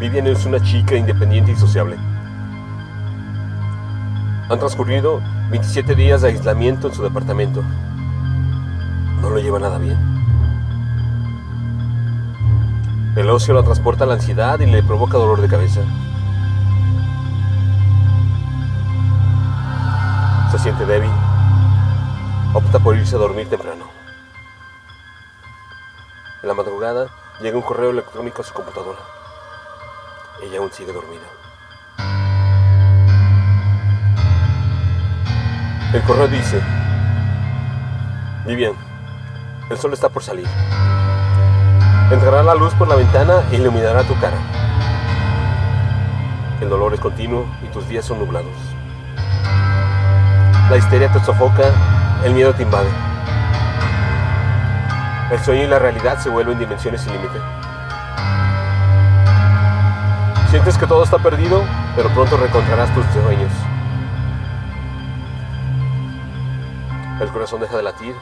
Vivian es una chica independiente y sociable. Han transcurrido 27 días de aislamiento en su departamento. No lo lleva nada bien. El ocio la transporta a la ansiedad y le provoca dolor de cabeza. Se siente débil. Opta por irse a dormir temprano. En la madrugada llega un correo electrónico a su computadora. Ella aún sigue dormida. El correo dice, Vivian, el sol está por salir. Entrará la luz por la ventana e iluminará tu cara. El dolor es continuo y tus días son nublados. La histeria te sofoca, el miedo te invade. El sueño y la realidad se vuelven dimensiones sin límite. Sientes que todo está perdido, pero pronto reencontrarás tus sueños. El corazón deja de latir,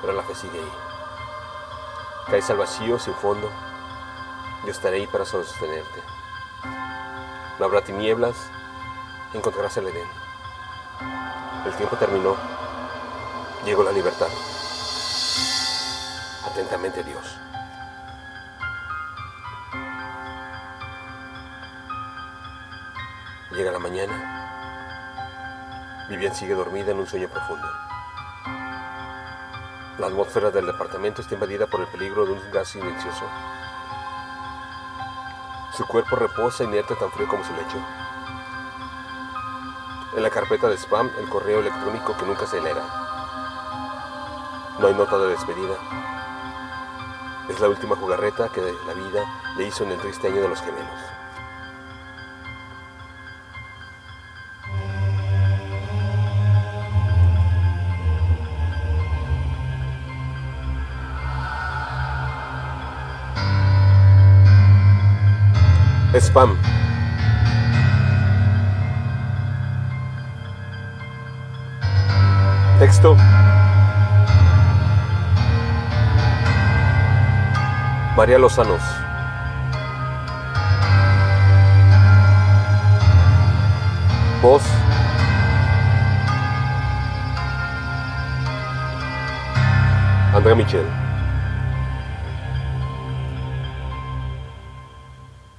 pero la fe sigue ahí. Caes al vacío sin fondo. Yo estaré ahí para sostenerte. No habrá tinieblas, encontrarás el Edén. El tiempo terminó. Llegó la libertad. Atentamente Dios. Llega la mañana. Vivian sigue dormida en un sueño profundo. La atmósfera del departamento está invadida por el peligro de un gas silencioso. Su cuerpo reposa inerte tan frío como su lecho. En la carpeta de spam, el correo electrónico que nunca se leerá. No hay nota de despedida. Es la última jugarreta que la vida le hizo en el triste año de los gemelos. Spam. Texto. María Lozanos. Voz. André Michel.